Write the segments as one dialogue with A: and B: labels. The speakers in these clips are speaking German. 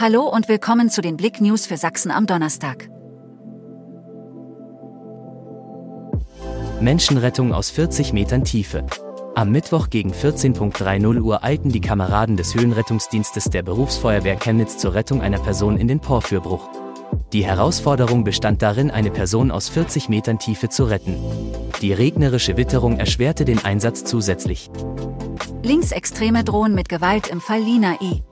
A: Hallo und willkommen zu den Blick News für Sachsen am Donnerstag.
B: Menschenrettung aus 40 Metern Tiefe. Am Mittwoch gegen 14.30 Uhr eilten die Kameraden des Höhenrettungsdienstes der Berufsfeuerwehr Chemnitz zur Rettung einer Person in den Porfürbruch. Die Herausforderung bestand darin, eine Person aus 40 Metern Tiefe zu retten. Die regnerische Witterung erschwerte den Einsatz zusätzlich.
A: Linksextreme drohen mit Gewalt im Fall Lina E.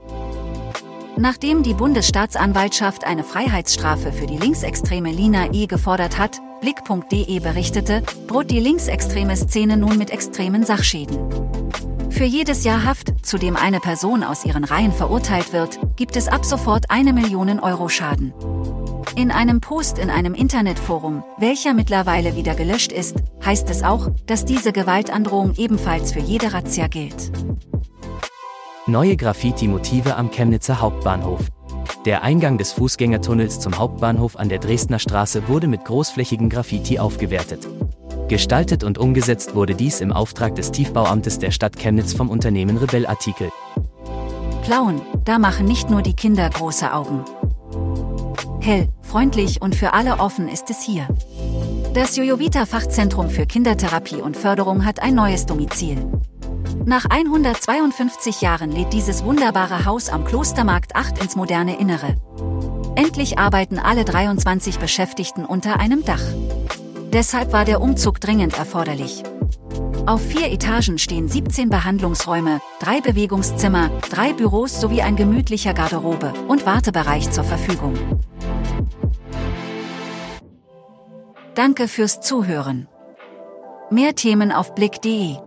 A: Nachdem die Bundesstaatsanwaltschaft eine Freiheitsstrafe für die linksextreme Lina E gefordert hat, Blick.de berichtete, droht die linksextreme Szene nun mit extremen Sachschäden. Für jedes Jahr Haft, zu dem eine Person aus ihren Reihen verurteilt wird, gibt es ab sofort eine Million Euro Schaden. In einem Post in einem Internetforum, welcher mittlerweile wieder gelöscht ist, heißt es auch, dass diese Gewaltandrohung ebenfalls für jede Razzia gilt.
B: Neue Graffiti-Motive am Chemnitzer Hauptbahnhof. Der Eingang des Fußgängertunnels zum Hauptbahnhof an der Dresdner Straße wurde mit großflächigen Graffiti aufgewertet. Gestaltet und umgesetzt wurde dies im Auftrag des Tiefbauamtes der Stadt Chemnitz vom Unternehmen Rebell Artikel.
A: Plauen, da machen nicht nur die Kinder große Augen. Hell, freundlich und für alle offen ist es hier. Das Jojovita Fachzentrum für Kindertherapie und Förderung hat ein neues Domizil. Nach 152 Jahren lädt dieses wunderbare Haus am Klostermarkt 8 ins moderne Innere. Endlich arbeiten alle 23 Beschäftigten unter einem Dach. Deshalb war der Umzug dringend erforderlich. Auf vier Etagen stehen 17 Behandlungsräume, drei Bewegungszimmer, drei Büros sowie ein gemütlicher Garderobe und Wartebereich zur Verfügung. Danke fürs Zuhören. Mehr Themen auf blick.de